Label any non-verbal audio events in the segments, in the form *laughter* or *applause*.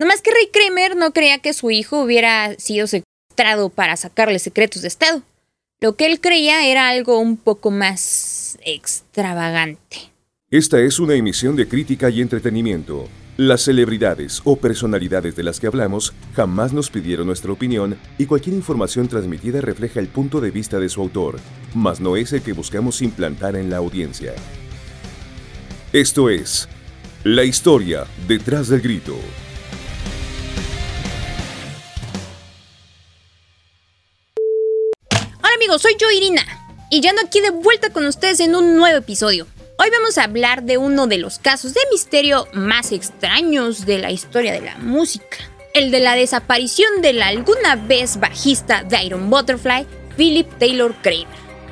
Nomás que Ray Kramer no creía que su hijo hubiera sido secuestrado para sacarle secretos de Estado. Lo que él creía era algo un poco más extravagante. Esta es una emisión de crítica y entretenimiento. Las celebridades o personalidades de las que hablamos jamás nos pidieron nuestra opinión y cualquier información transmitida refleja el punto de vista de su autor, mas no es el que buscamos implantar en la audiencia. Esto es La historia detrás del grito. Soy yo Irina y ya ando aquí de vuelta con ustedes en un nuevo episodio. Hoy vamos a hablar de uno de los casos de misterio más extraños de la historia de la música. El de la desaparición del alguna vez bajista de Iron Butterfly, Philip Taylor Kramer.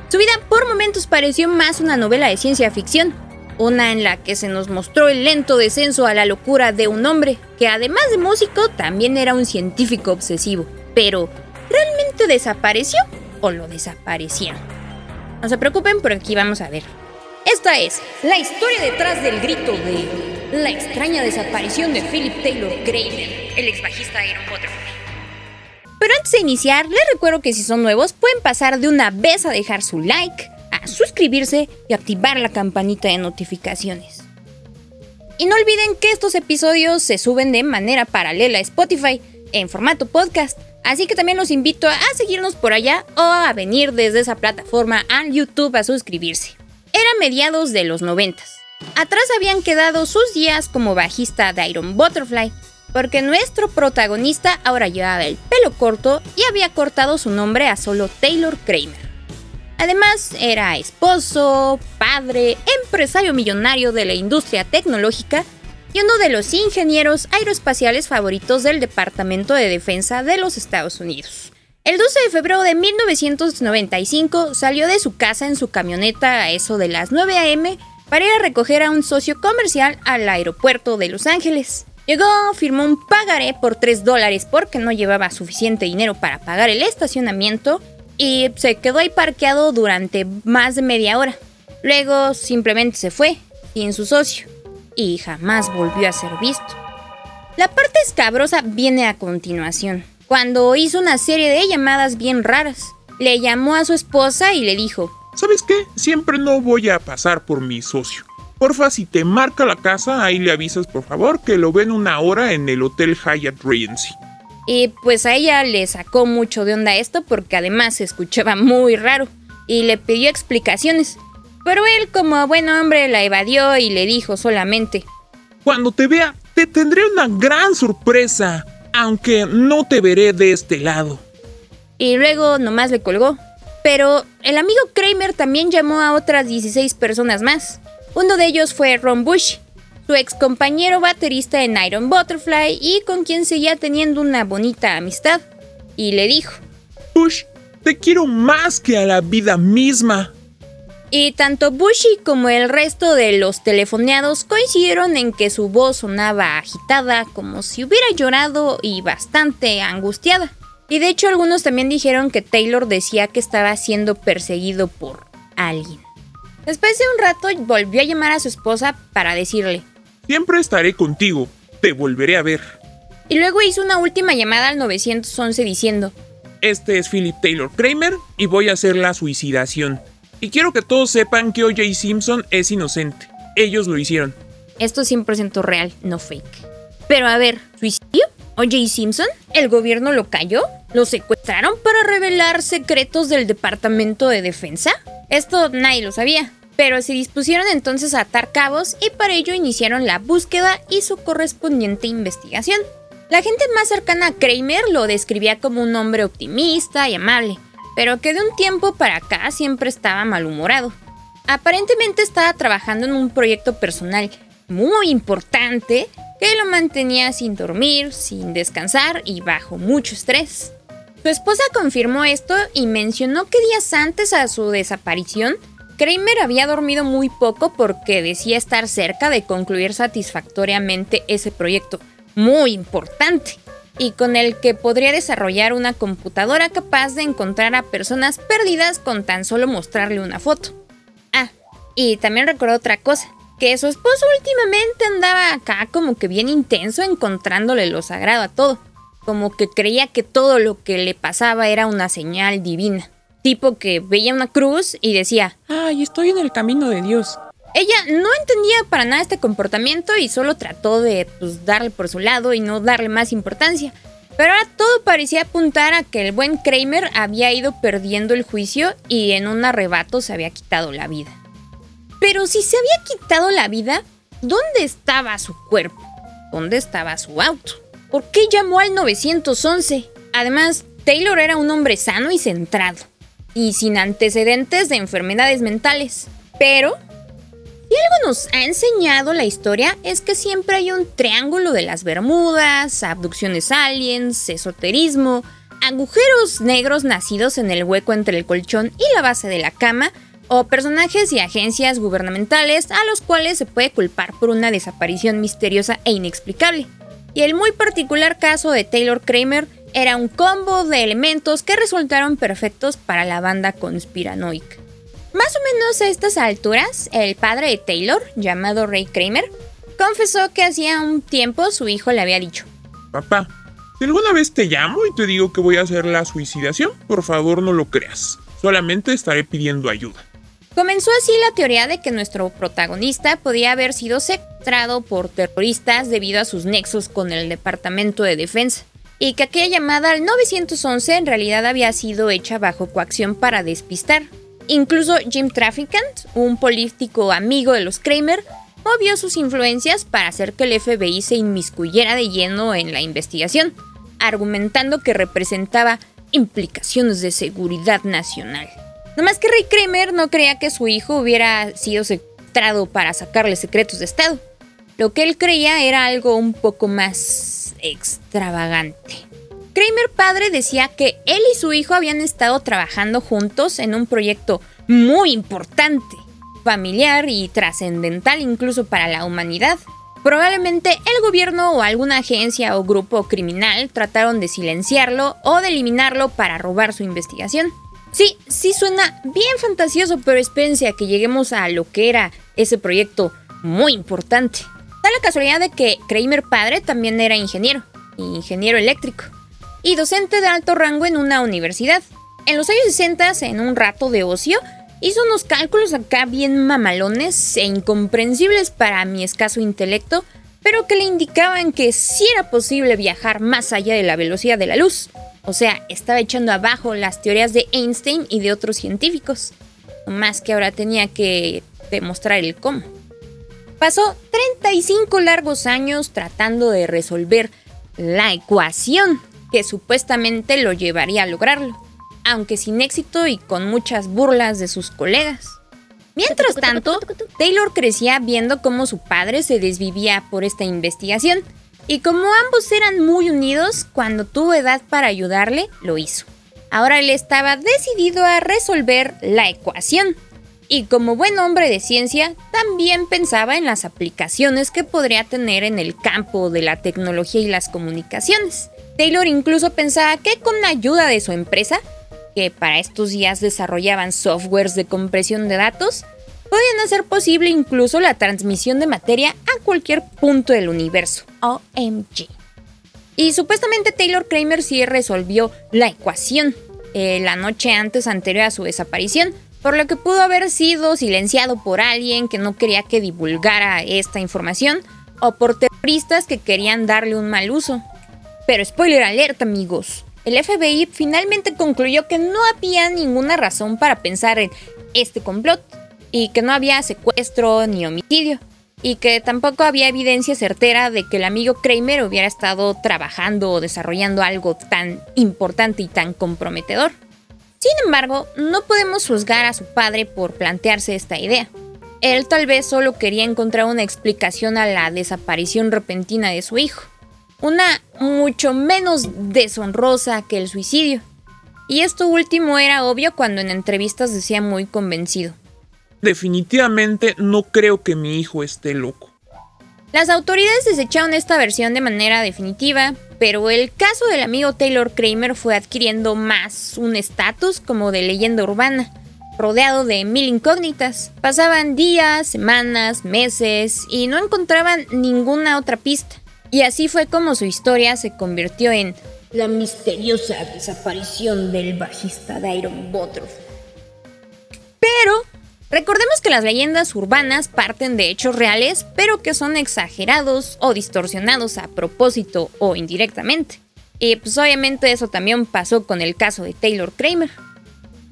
Su vida por momentos pareció más una novela de ciencia ficción, una en la que se nos mostró el lento descenso a la locura de un hombre que además de músico también era un científico obsesivo. Pero, ¿realmente desapareció o lo desaparecieron? No se preocupen, por aquí vamos a ver. Esta es la historia detrás del grito de la extraña desaparición de Philip Taylor Kramer, el ex bajista de Iron. Pero antes de iniciar, les recuerdo que si son nuevos pueden pasar de una vez a dejar su like, a suscribirse y activar la campanita de notificaciones. Y no olviden que estos episodios se suben de manera paralela a Spotify en formato podcast, así que también los invito a seguirnos por allá o a venir desde esa plataforma a YouTube a suscribirse. Era mediados de los noventas. Atrás habían quedado sus días como bajista de Iron Butterfly, porque nuestro protagonista ahora llevaba el pelo corto y había cortado su nombre a solo Taylor Kramer. Además, era esposo, padre, empresario millonario de la industria tecnológica y uno de los ingenieros aeroespaciales favoritos del Departamento de Defensa de los Estados Unidos. El 12 de febrero de 1995 salió de su casa en su camioneta a eso de las 9 a.m. para ir a recoger a un socio comercial al aeropuerto de Los Ángeles. Llegó, firmó un pagaré por 3 dólares porque no llevaba suficiente dinero para pagar el estacionamiento y se quedó ahí parqueado durante más de media hora. Luego simplemente se fue, sin su socio, y jamás volvió a ser visto. La parte escabrosa viene a continuación cuando hizo una serie de llamadas bien raras. Le llamó a su esposa y le dijo, ¿Sabes qué? Siempre no voy a pasar por mi socio. Porfa, si te marca la casa, ahí le avisas por favor que lo ven una hora en el Hotel Hyatt Regency. Y pues a ella le sacó mucho de onda esto porque además se escuchaba muy raro y le pidió explicaciones. Pero él como buen hombre la evadió y le dijo solamente, Cuando te vea, te tendré una gran sorpresa aunque no te veré de este lado. Y luego nomás le colgó. Pero el amigo Kramer también llamó a otras 16 personas más. Uno de ellos fue Ron Bush, su ex compañero baterista en Iron Butterfly y con quien seguía teniendo una bonita amistad. Y le dijo, Bush, te quiero más que a la vida misma. Y tanto Bushy como el resto de los telefoneados coincidieron en que su voz sonaba agitada, como si hubiera llorado y bastante angustiada. Y de hecho algunos también dijeron que Taylor decía que estaba siendo perseguido por alguien. Después de un rato volvió a llamar a su esposa para decirle, Siempre estaré contigo, te volveré a ver. Y luego hizo una última llamada al 911 diciendo, Este es Philip Taylor Kramer y voy a hacer la suicidación. Y quiero que todos sepan que O.J. Simpson es inocente. Ellos lo hicieron. Esto es 100% real, no fake. Pero a ver, ¿suicidio? ¿O.J. Simpson? ¿El gobierno lo cayó? ¿Lo secuestraron para revelar secretos del Departamento de Defensa? Esto nadie lo sabía. Pero se dispusieron entonces a atar cabos y para ello iniciaron la búsqueda y su correspondiente investigación. La gente más cercana a Kramer lo describía como un hombre optimista y amable, pero que de un tiempo para acá siempre estaba malhumorado. Aparentemente estaba trabajando en un proyecto personal muy importante que lo mantenía sin dormir, sin descansar y bajo mucho estrés. Su esposa confirmó esto y mencionó que días antes a su desaparición, Kramer había dormido muy poco porque decía estar cerca de concluir satisfactoriamente ese proyecto muy importante y con el que podría desarrollar una computadora capaz de encontrar a personas perdidas con tan solo mostrarle una foto. Ah, y también recordó otra cosa, que su esposo últimamente andaba acá como que bien intenso encontrándole lo sagrado a todo, como que creía que todo lo que le pasaba era una señal divina, tipo que veía una cruz y decía, ay, estoy en el camino de Dios. Ella no entendía para nada este comportamiento y solo trató de pues, darle por su lado y no darle más importancia. Pero ahora todo parecía apuntar a que el buen Kramer había ido perdiendo el juicio y en un arrebato se había quitado la vida. Pero si se había quitado la vida, ¿dónde estaba su cuerpo? ¿Dónde estaba su auto? ¿Por qué llamó al 911? Además, Taylor era un hombre sano y centrado, y sin antecedentes de enfermedades mentales. Pero si algo nos ha enseñado la historia es que siempre hay un triángulo de las Bermudas, abducciones aliens, esoterismo, agujeros negros nacidos en el hueco entre el colchón y la base de la cama, o personajes y agencias gubernamentales a los cuales se puede culpar por una desaparición misteriosa e inexplicable. Y el muy particular caso de Taylor Kramer era un combo de elementos que resultaron perfectos para la banda conspiranoica. Más o menos a estas alturas, el padre de Taylor, llamado Ray Kramer, confesó que hacía un tiempo su hijo le había dicho: Papá, si alguna vez te llamo y te digo que voy a hacer la suicidación, por favor no lo creas. Solamente estaré pidiendo ayuda. Comenzó así la teoría de que nuestro protagonista podía haber sido secuestrado por terroristas debido a sus nexos con el Departamento de Defensa, y que aquella llamada al 911 en realidad había sido hecha bajo coacción para despistar, Incluso Jim Trafficant, un político amigo de los Kramer, movió sus influencias para hacer que el FBI se inmiscuyera de lleno en la investigación, argumentando que representaba implicaciones de seguridad nacional. No más que Ray Kramer no creía que su hijo hubiera sido secuestrado para sacarle secretos de Estado. Lo que él creía era algo un poco más extravagante. Kramer padre decía que él y su hijo habían estado trabajando juntos en un proyecto muy importante, familiar y trascendental incluso para la humanidad. Probablemente el gobierno o alguna agencia o grupo criminal trataron de silenciarlo o de eliminarlo para robar su investigación. Sí, sí suena bien fantasioso, pero espérense a que lleguemos a lo que era ese proyecto muy importante. Da la casualidad de que Kramer padre también era ingeniero, ingeniero eléctrico y docente de alto rango en una universidad. En los años 60, en un rato de ocio, hizo unos cálculos acá bien mamalones e incomprensibles para mi escaso intelecto, pero que le indicaban que sí era posible viajar más allá de la velocidad de la luz. O sea, estaba echando abajo las teorías de Einstein y de otros científicos. Más que ahora tenía que demostrar el cómo. Pasó 35 largos años tratando de resolver la ecuación que supuestamente lo llevaría a lograrlo, aunque sin éxito y con muchas burlas de sus colegas. Mientras tanto, Taylor crecía viendo cómo su padre se desvivía por esta investigación, y como ambos eran muy unidos, cuando tuvo edad para ayudarle, lo hizo. Ahora él estaba decidido a resolver la ecuación, y como buen hombre de ciencia, también pensaba en las aplicaciones que podría tener en el campo de la tecnología y las comunicaciones. Taylor incluso pensaba que con la ayuda de su empresa, que para estos días desarrollaban softwares de compresión de datos, podían hacer posible incluso la transmisión de materia a cualquier punto del universo. OMG. Y supuestamente Taylor Kramer sí resolvió la ecuación eh, la noche antes anterior a su desaparición, por lo que pudo haber sido silenciado por alguien que no quería que divulgara esta información o por terroristas que querían darle un mal uso. Pero spoiler alert amigos, el FBI finalmente concluyó que no había ninguna razón para pensar en este complot y que no había secuestro ni homicidio y que tampoco había evidencia certera de que el amigo Kramer hubiera estado trabajando o desarrollando algo tan importante y tan comprometedor. Sin embargo, no podemos juzgar a su padre por plantearse esta idea. Él tal vez solo quería encontrar una explicación a la desaparición repentina de su hijo una mucho menos deshonrosa que el suicidio. Y esto último era obvio cuando en entrevistas decía muy convencido. Definitivamente no creo que mi hijo esté loco. Las autoridades desecharon esta versión de manera definitiva, pero el caso del amigo Taylor Kramer fue adquiriendo más un estatus como de leyenda urbana, rodeado de mil incógnitas. Pasaban días, semanas, meses y no encontraban ninguna otra pista. Y así fue como su historia se convirtió en la misteriosa desaparición del bajista de Iron Butterfly. Pero recordemos que las leyendas urbanas parten de hechos reales, pero que son exagerados o distorsionados a propósito o indirectamente. Y pues obviamente eso también pasó con el caso de Taylor Kramer.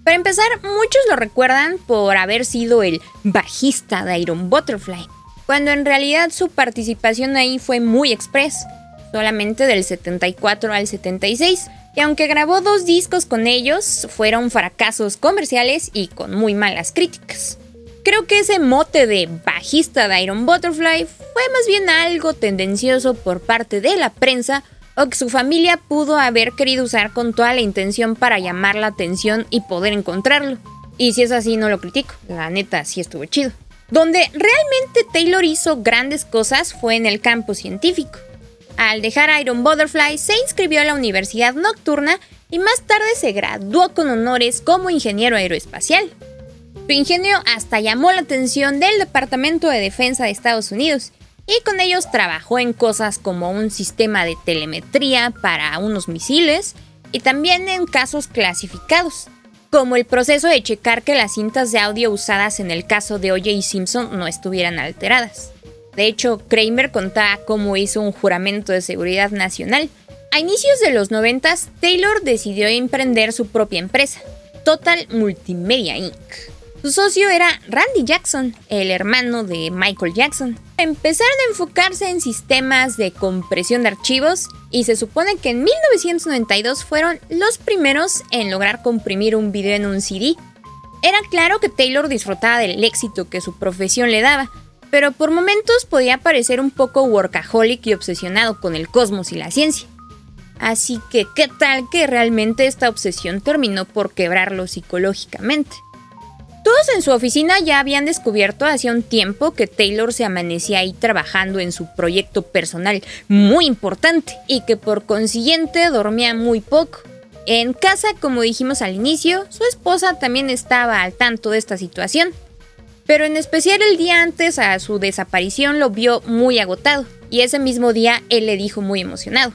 Para empezar, muchos lo recuerdan por haber sido el bajista de Iron Butterfly, cuando en realidad su participación ahí fue muy express, solamente del 74 al 76, y aunque grabó dos discos con ellos, fueron fracasos comerciales y con muy malas críticas. Creo que ese mote de bajista de Iron Butterfly fue más bien algo tendencioso por parte de la prensa o que su familia pudo haber querido usar con toda la intención para llamar la atención y poder encontrarlo. Y si es así, no lo critico, la neta sí estuvo chido. Donde realmente Taylor hizo grandes cosas fue en el campo científico. Al dejar Iron Butterfly, se inscribió a la Universidad Nocturna y más tarde se graduó con honores como ingeniero aeroespacial. Su ingenio hasta llamó la atención del Departamento de Defensa de Estados Unidos y con ellos trabajó en cosas como un sistema de telemetría para unos misiles y también en casos clasificados, como el proceso de checar que las cintas de audio usadas en el caso de O.J. Simpson no estuvieran alteradas. De hecho, Kramer contaba cómo hizo un juramento de seguridad nacional. A inicios de los 90, Taylor decidió emprender su propia empresa, Total Multimedia Inc. Su socio era Randy Jackson, el hermano de Michael Jackson. Empezaron a enfocarse en sistemas de compresión de archivos y se supone que en 1992 fueron los primeros en lograr comprimir un video en un CD. Era claro que Taylor disfrutaba del éxito que su profesión le daba, pero por momentos podía parecer un poco workaholic y obsesionado con el cosmos y la ciencia. Así que, ¿qué tal que realmente esta obsesión terminó por quebrarlo psicológicamente? Todos en su oficina ya habían descubierto hacía un tiempo que Taylor se amanecía ahí trabajando en su proyecto personal muy importante y que por consiguiente dormía muy poco. En casa, como dijimos al inicio, su esposa también estaba al tanto de esta situación. Pero en especial el día antes a su desaparición lo vio muy agotado y ese mismo día él le dijo muy emocionado.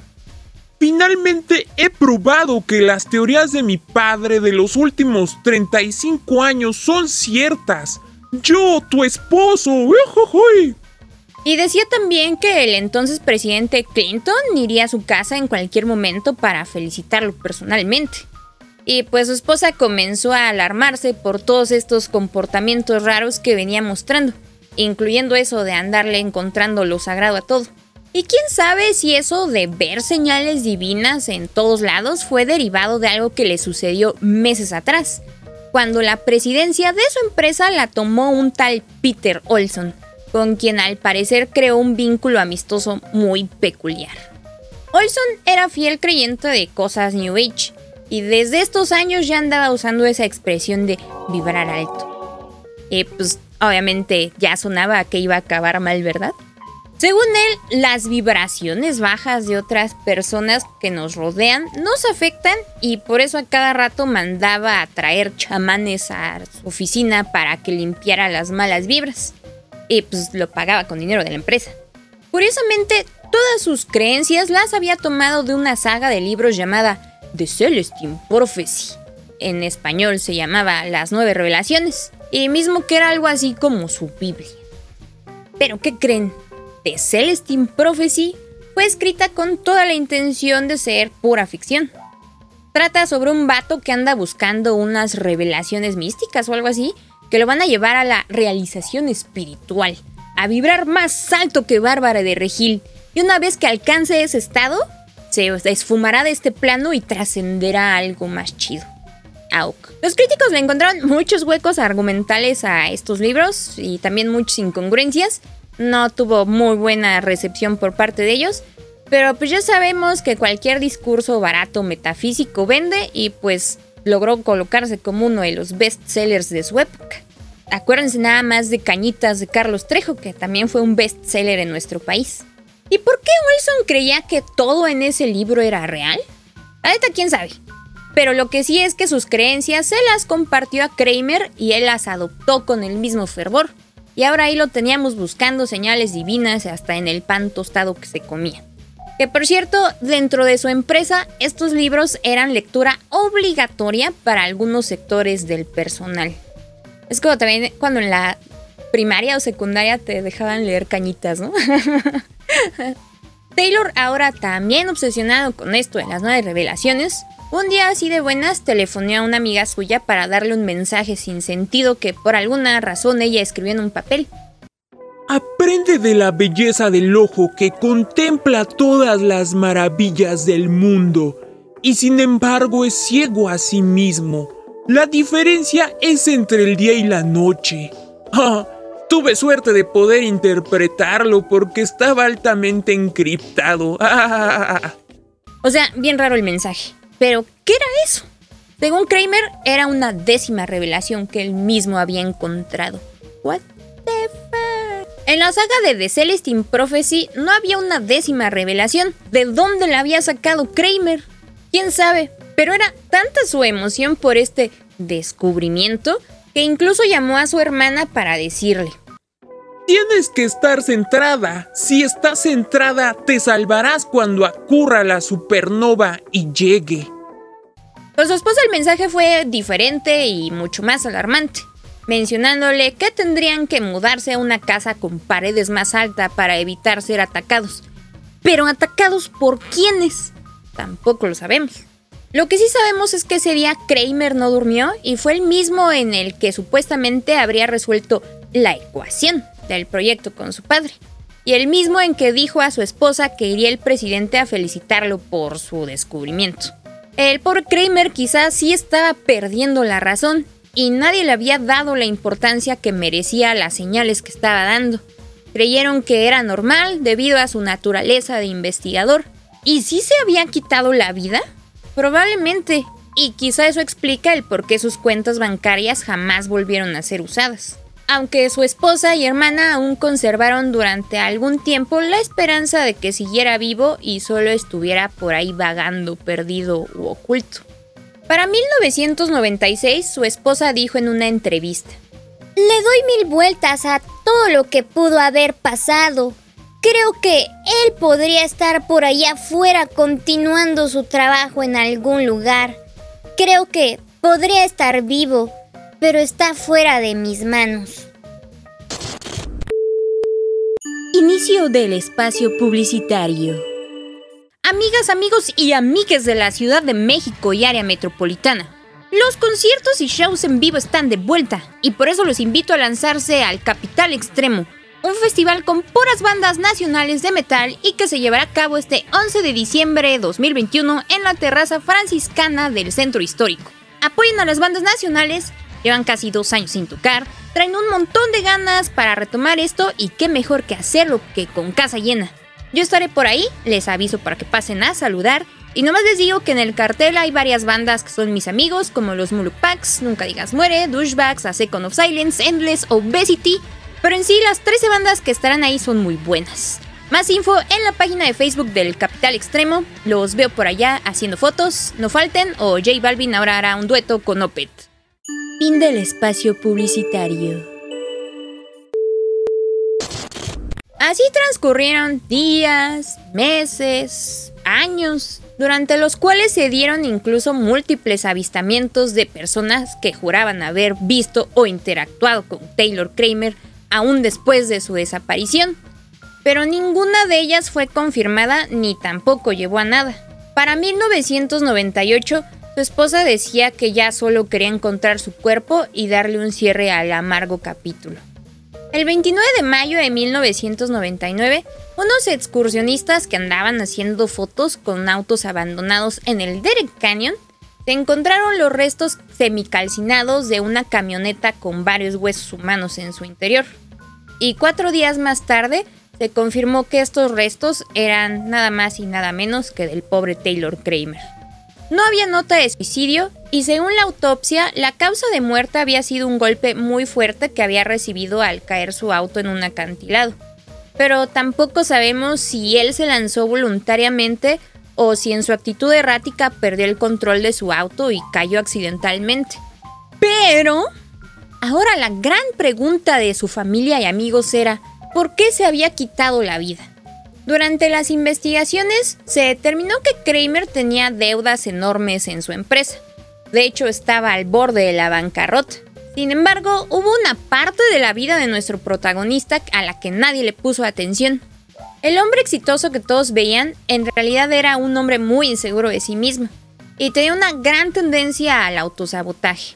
Finalmente he probado que las teorías de mi padre de los últimos 35 años son ciertas. Yo, tu esposo. Y decía también que el entonces presidente Clinton iría a su casa en cualquier momento para felicitarlo personalmente. Y pues su esposa comenzó a alarmarse por todos estos comportamientos raros que venía mostrando, incluyendo eso de andarle encontrando lo sagrado a todo. Y quién sabe si eso de ver señales divinas en todos lados fue derivado de algo que le sucedió meses atrás, cuando la presidencia de su empresa la tomó un tal Peter Olson, con quien al parecer creó un vínculo amistoso muy peculiar. Olson era fiel creyente de cosas New Age, y desde estos años ya andaba usando esa expresión de vibrar alto. Y pues obviamente ya sonaba que iba a acabar mal, ¿verdad? Según él, las vibraciones bajas de otras personas que nos rodean nos afectan y por eso a cada rato mandaba a traer chamanes a su oficina para que limpiara las malas vibras. Y pues lo pagaba con dinero de la empresa. Curiosamente, todas sus creencias las había tomado de una saga de libros llamada The Celestine Prophecy. En español se llamaba Las Nueve Revelaciones, y mismo que era algo así como su Biblia. Pero ¿qué creen? The Celestine Prophecy fue escrita con toda la intención de ser pura ficción. Trata sobre un vato que anda buscando unas revelaciones místicas o algo así que lo van a llevar a la realización espiritual, a vibrar más alto que Bárbara de Regil. Y una vez que alcance ese estado, se esfumará de este plano y trascenderá algo más chido. Auk. Los críticos le encontraron muchos huecos argumentales a estos libros y también muchas incongruencias, no tuvo muy buena recepción por parte de ellos. Pero pues ya sabemos que cualquier discurso barato metafísico vende y pues logró colocarse como uno de los best sellers de su época. Acuérdense nada más de Cañitas de Carlos Trejo, que también fue un best seller en nuestro país. ¿Y por qué Wilson creía que todo en ese libro era real? A quién sabe. Pero lo que sí es que sus creencias se las compartió a Kramer y él las adoptó con el mismo fervor. Y ahora ahí lo teníamos buscando señales divinas hasta en el pan tostado que se comía. Que por cierto, dentro de su empresa, estos libros eran lectura obligatoria para algunos sectores del personal. Es como también cuando en la primaria o secundaria te dejaban leer cañitas, ¿no? *laughs* Taylor, ahora también obsesionado con esto de las nuevas revelaciones, un día así de buenas telefonó a una amiga suya para darle un mensaje sin sentido que por alguna razón ella escribió en un papel. Aprende de la belleza del ojo que contempla todas las maravillas del mundo y sin embargo es ciego a sí mismo. La diferencia es entre el día y la noche. *laughs* Ah, tuve suerte de poder interpretarlo porque estaba altamente encriptado. *laughs* o sea, bien raro el mensaje. Pero, ¿qué era eso? Según Kramer, era una décima revelación que él mismo había encontrado. What the fuck? En la saga de The Celestine Prophecy no había una décima revelación. ¿De dónde la había sacado Kramer? ¿Quién sabe? Pero era tanta su emoción por este descubrimiento que incluso llamó a su hermana para decirle. Tienes que estar centrada. Si estás centrada, te salvarás cuando ocurra la supernova y llegue. Con su esposa el mensaje fue diferente y mucho más alarmante, mencionándole que tendrían que mudarse a una casa con paredes más altas para evitar ser atacados. Pero atacados por quiénes? Tampoco lo sabemos. Lo que sí sabemos es que ese día Kramer no durmió y fue el mismo en el que supuestamente habría resuelto la ecuación del proyecto con su padre, y el mismo en que dijo a su esposa que iría el presidente a felicitarlo por su descubrimiento. El pobre Kramer quizás sí estaba perdiendo la razón y nadie le había dado la importancia que merecía las señales que estaba dando. Creyeron que era normal debido a su naturaleza de investigador. ¿Y si se había quitado la vida? Probablemente. Y quizá eso explica el por qué sus cuentas bancarias jamás volvieron a ser usadas aunque su esposa y hermana aún conservaron durante algún tiempo la esperanza de que siguiera vivo y solo estuviera por ahí vagando, perdido u oculto. Para 1996, su esposa dijo en una entrevista, Le doy mil vueltas a todo lo que pudo haber pasado. Creo que él podría estar por allá afuera continuando su trabajo en algún lugar. Creo que podría estar vivo pero está fuera de mis manos. Inicio del espacio publicitario. Amigas, amigos y amigues de la Ciudad de México y área metropolitana. Los conciertos y shows en vivo están de vuelta y por eso los invito a lanzarse al Capital Extremo, un festival con puras bandas nacionales de metal y que se llevará a cabo este 11 de diciembre de 2021 en la terraza franciscana del centro histórico. Apoyen a las bandas nacionales Llevan casi dos años sin tocar, traen un montón de ganas para retomar esto y qué mejor que hacerlo que con casa llena. Yo estaré por ahí, les aviso para que pasen a saludar y nomás les digo que en el cartel hay varias bandas que son mis amigos, como los Mulupaks, Nunca Digas Muere, Douchebags, A Second of Silence, Endless, Obesity, pero en sí las 13 bandas que estarán ahí son muy buenas. Más info en la página de Facebook del Capital Extremo, los veo por allá haciendo fotos, no falten, o J Balvin ahora hará un dueto con Opet. Fin del espacio publicitario. Así transcurrieron días, meses, años, durante los cuales se dieron incluso múltiples avistamientos de personas que juraban haber visto o interactuado con Taylor Kramer aún después de su desaparición. Pero ninguna de ellas fue confirmada ni tampoco llevó a nada. Para 1998 su esposa decía que ya solo quería encontrar su cuerpo y darle un cierre al amargo capítulo. El 29 de mayo de 1999, unos excursionistas que andaban haciendo fotos con autos abandonados en el Derek Canyon se encontraron los restos semicalcinados de una camioneta con varios huesos humanos en su interior. Y cuatro días más tarde se confirmó que estos restos eran nada más y nada menos que del pobre Taylor Kramer. No había nota de suicidio y según la autopsia, la causa de muerte había sido un golpe muy fuerte que había recibido al caer su auto en un acantilado. Pero tampoco sabemos si él se lanzó voluntariamente o si en su actitud errática perdió el control de su auto y cayó accidentalmente. Pero ahora la gran pregunta de su familia y amigos era, ¿por qué se había quitado la vida? Durante las investigaciones se determinó que Kramer tenía deudas enormes en su empresa. De hecho, estaba al borde de la bancarrota. Sin embargo, hubo una parte de la vida de nuestro protagonista a la que nadie le puso atención. El hombre exitoso que todos veían en realidad era un hombre muy inseguro de sí mismo y tenía una gran tendencia al autosabotaje.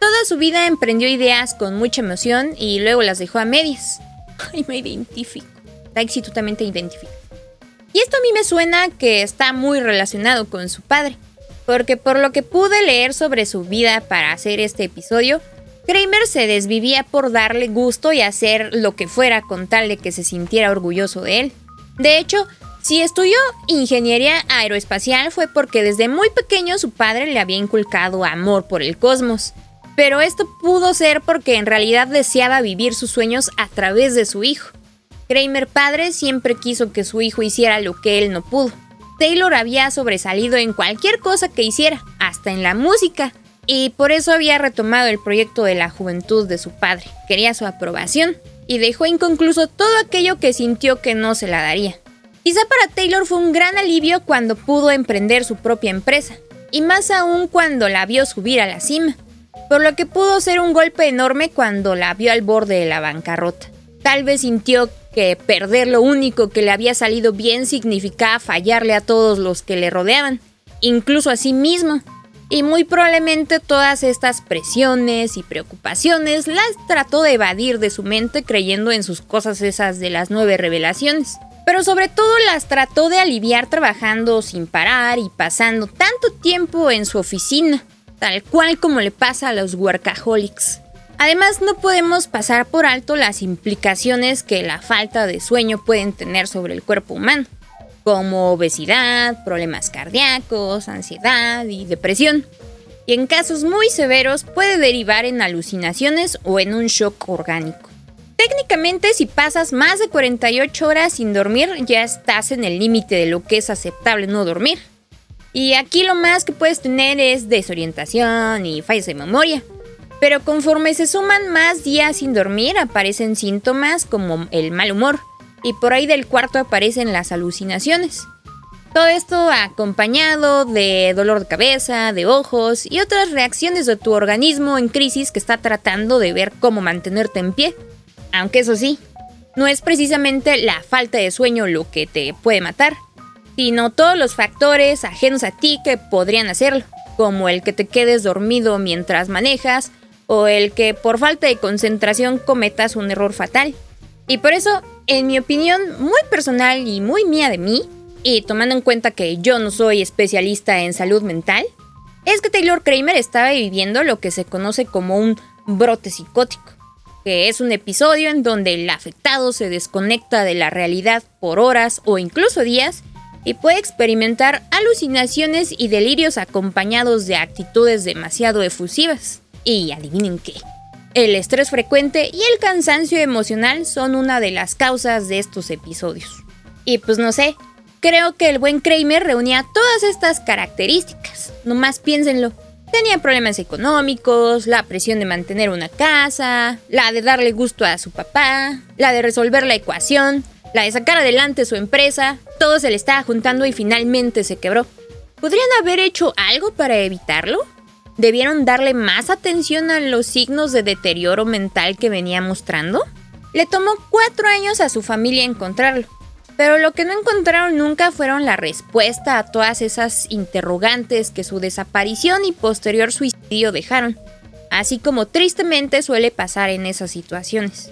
Toda su vida emprendió ideas con mucha emoción y luego las dejó a medias. *laughs* Ay, me identifico. Taxi, tú también te. Y esto a mí me suena que está muy relacionado con su padre, porque por lo que pude leer sobre su vida para hacer este episodio, Kramer se desvivía por darle gusto y hacer lo que fuera con tal de que se sintiera orgulloso de él. De hecho, si estudió ingeniería aeroespacial fue porque desde muy pequeño su padre le había inculcado amor por el cosmos. Pero esto pudo ser porque en realidad deseaba vivir sus sueños a través de su hijo. Kramer padre siempre quiso que su hijo hiciera lo que él no pudo. Taylor había sobresalido en cualquier cosa que hiciera, hasta en la música, y por eso había retomado el proyecto de la juventud de su padre. Quería su aprobación y dejó inconcluso todo aquello que sintió que no se la daría. Quizá para Taylor fue un gran alivio cuando pudo emprender su propia empresa, y más aún cuando la vio subir a la cima, por lo que pudo ser un golpe enorme cuando la vio al borde de la bancarrota. Tal vez sintió que perder lo único que le había salido bien significaba fallarle a todos los que le rodeaban, incluso a sí mismo, y muy probablemente todas estas presiones y preocupaciones las trató de evadir de su mente creyendo en sus cosas esas de las nueve revelaciones. Pero sobre todo las trató de aliviar trabajando sin parar y pasando tanto tiempo en su oficina, tal cual como le pasa a los workaholics. Además, no podemos pasar por alto las implicaciones que la falta de sueño pueden tener sobre el cuerpo humano como obesidad, problemas cardíacos, ansiedad y depresión. Y en casos muy severos puede derivar en alucinaciones o en un shock orgánico. Técnicamente si pasas más de 48 horas sin dormir ya estás en el límite de lo que es aceptable no dormir. Y aquí lo más que puedes tener es desorientación y fallas de memoria. Pero conforme se suman más días sin dormir aparecen síntomas como el mal humor, y por ahí del cuarto aparecen las alucinaciones. Todo esto acompañado de dolor de cabeza, de ojos y otras reacciones de tu organismo en crisis que está tratando de ver cómo mantenerte en pie. Aunque eso sí, no es precisamente la falta de sueño lo que te puede matar, sino todos los factores ajenos a ti que podrían hacerlo, como el que te quedes dormido mientras manejas o el que por falta de concentración cometas un error fatal. Y por eso en mi opinión muy personal y muy mía de mí, y tomando en cuenta que yo no soy especialista en salud mental, es que Taylor Kramer estaba viviendo lo que se conoce como un brote psicótico, que es un episodio en donde el afectado se desconecta de la realidad por horas o incluso días y puede experimentar alucinaciones y delirios acompañados de actitudes demasiado efusivas. Y adivinen qué. El estrés frecuente y el cansancio emocional son una de las causas de estos episodios. Y pues no sé, creo que el buen Kramer reunía todas estas características. Nomás piénsenlo. Tenía problemas económicos, la presión de mantener una casa, la de darle gusto a su papá, la de resolver la ecuación, la de sacar adelante su empresa. Todo se le estaba juntando y finalmente se quebró. ¿Podrían haber hecho algo para evitarlo? Debieron darle más atención a los signos de deterioro mental que venía mostrando? Le tomó cuatro años a su familia encontrarlo, pero lo que no encontraron nunca fueron la respuesta a todas esas interrogantes que su desaparición y posterior suicidio dejaron, así como tristemente suele pasar en esas situaciones.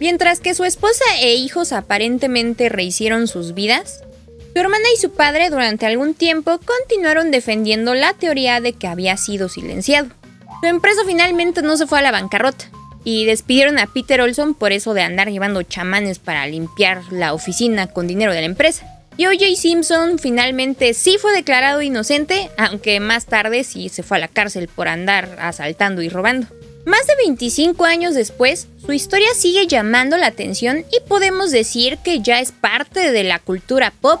Mientras que su esposa e hijos aparentemente rehicieron sus vidas, su hermana y su padre durante algún tiempo continuaron defendiendo la teoría de que había sido silenciado. Su empresa finalmente no se fue a la bancarrota y despidieron a Peter Olson por eso de andar llevando chamanes para limpiar la oficina con dinero de la empresa. Y O.J. Simpson finalmente sí fue declarado inocente, aunque más tarde sí se fue a la cárcel por andar asaltando y robando. Más de 25 años después, su historia sigue llamando la atención y podemos decir que ya es parte de la cultura pop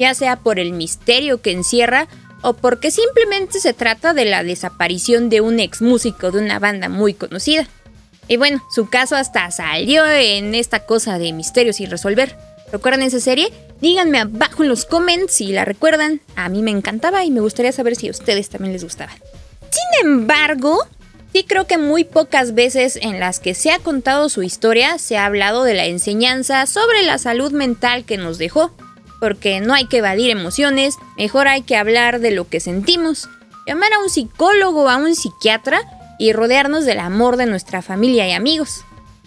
ya sea por el misterio que encierra o porque simplemente se trata de la desaparición de un ex músico de una banda muy conocida. Y bueno, su caso hasta salió en esta cosa de misterios sin resolver. ¿Recuerdan esa serie? Díganme abajo en los comments si la recuerdan. A mí me encantaba y me gustaría saber si a ustedes también les gustaba. Sin embargo, sí creo que muy pocas veces en las que se ha contado su historia se ha hablado de la enseñanza sobre la salud mental que nos dejó. Porque no hay que evadir emociones, mejor hay que hablar de lo que sentimos. Llamar a un psicólogo o a un psiquiatra y rodearnos del amor de nuestra familia y amigos.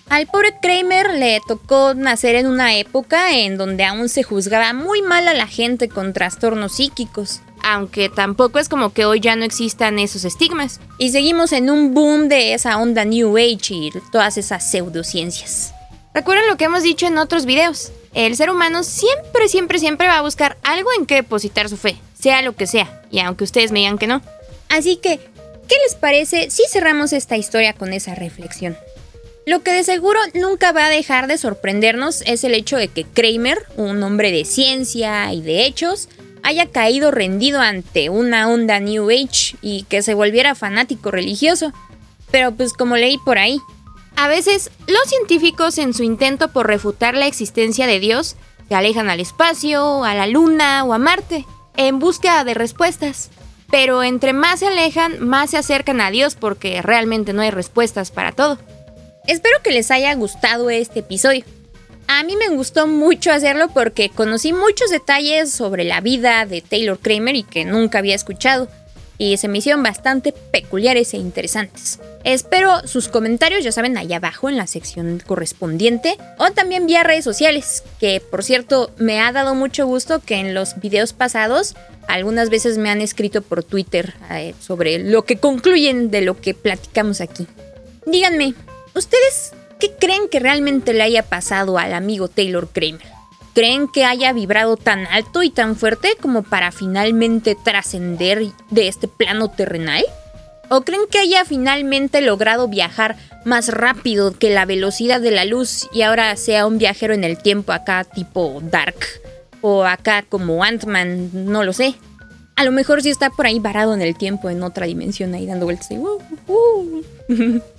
Al pobre Kramer le tocó nacer en una época en donde aún se juzgaba muy mal a la gente con trastornos psíquicos, aunque tampoco es como que hoy ya no existan esos estigmas. Y seguimos en un boom de esa onda New Age y todas esas pseudociencias. Recuerden lo que hemos dicho en otros videos. El ser humano siempre, siempre, siempre va a buscar algo en que depositar su fe, sea lo que sea, y aunque ustedes me digan que no. Así que, ¿qué les parece si cerramos esta historia con esa reflexión? Lo que de seguro nunca va a dejar de sorprendernos es el hecho de que Kramer, un hombre de ciencia y de hechos, haya caído rendido ante una onda New Age y que se volviera fanático religioso. Pero pues como leí por ahí, a veces los científicos en su intento por refutar la existencia de Dios se alejan al espacio, a la luna o a Marte, en búsqueda de respuestas. Pero entre más se alejan, más se acercan a Dios porque realmente no hay respuestas para todo. Espero que les haya gustado este episodio. A mí me gustó mucho hacerlo porque conocí muchos detalles sobre la vida de Taylor Kramer y que nunca había escuchado, y se me hicieron bastante peculiares e interesantes. Espero sus comentarios, ya saben, allá abajo en la sección correspondiente, o también vía redes sociales, que por cierto me ha dado mucho gusto que en los videos pasados algunas veces me han escrito por Twitter eh, sobre lo que concluyen de lo que platicamos aquí. Díganme, ¿Ustedes qué creen que realmente le haya pasado al amigo Taylor Kramer? ¿Creen que haya vibrado tan alto y tan fuerte como para finalmente trascender de este plano terrenal? ¿O creen que haya finalmente logrado viajar más rápido que la velocidad de la luz y ahora sea un viajero en el tiempo acá tipo Dark? O acá como Ant-Man, no lo sé. A lo mejor sí está por ahí varado en el tiempo, en otra dimensión, ahí dando vueltas. *laughs*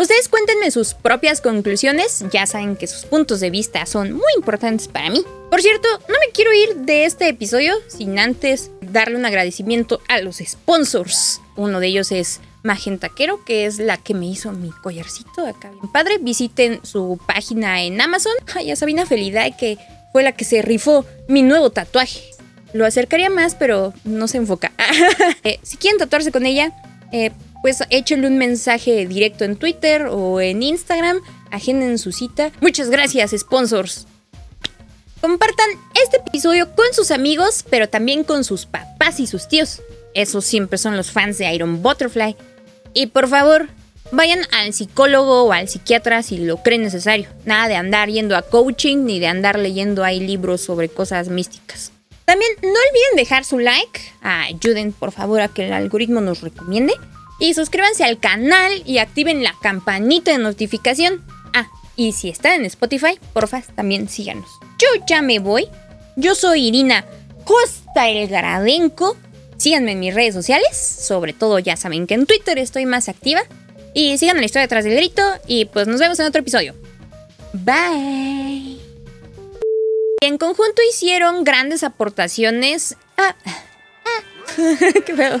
Ustedes cuéntenme sus propias conclusiones, ya saben que sus puntos de vista son muy importantes para mí. Por cierto, no me quiero ir de este episodio sin antes darle un agradecimiento a los sponsors. Uno de ellos es Magentaquero, que es la que me hizo mi collarcito acá bien padre. Visiten su página en Amazon. Ay, a Sabina Felidad, que fue la que se rifó mi nuevo tatuaje. Lo acercaría más, pero no se enfoca. *laughs* Eh, si quieren tatuarse con ella, eh, pues échenle un mensaje directo en Twitter o en Instagram, agenden su cita. Muchas gracias, sponsors. Compartan este episodio con sus amigos, pero también con sus papás y sus tíos. Esos siempre son los fans de Iron Butterfly. Y por favor, vayan al psicólogo o al psiquiatra si lo creen necesario. Nada de andar yendo a coaching ni de andar leyendo ahí libros sobre cosas místicas. También no olviden dejar su like. Ayuden por favor a que el algoritmo nos recomiende. Y suscríbanse al canal y activen la campanita de notificación. Ah, y si están en Spotify, porfa, también síganos. Yo ya me voy. Yo soy Irina Costa el Garadenco. Síganme en mis redes sociales. Sobre todo ya saben que en Twitter estoy más activa. Y sigan la historia detrás del grito. Y pues nos vemos en otro episodio. Bye. En conjunto hicieron grandes aportaciones. Ah, ah. *laughs* qué feo.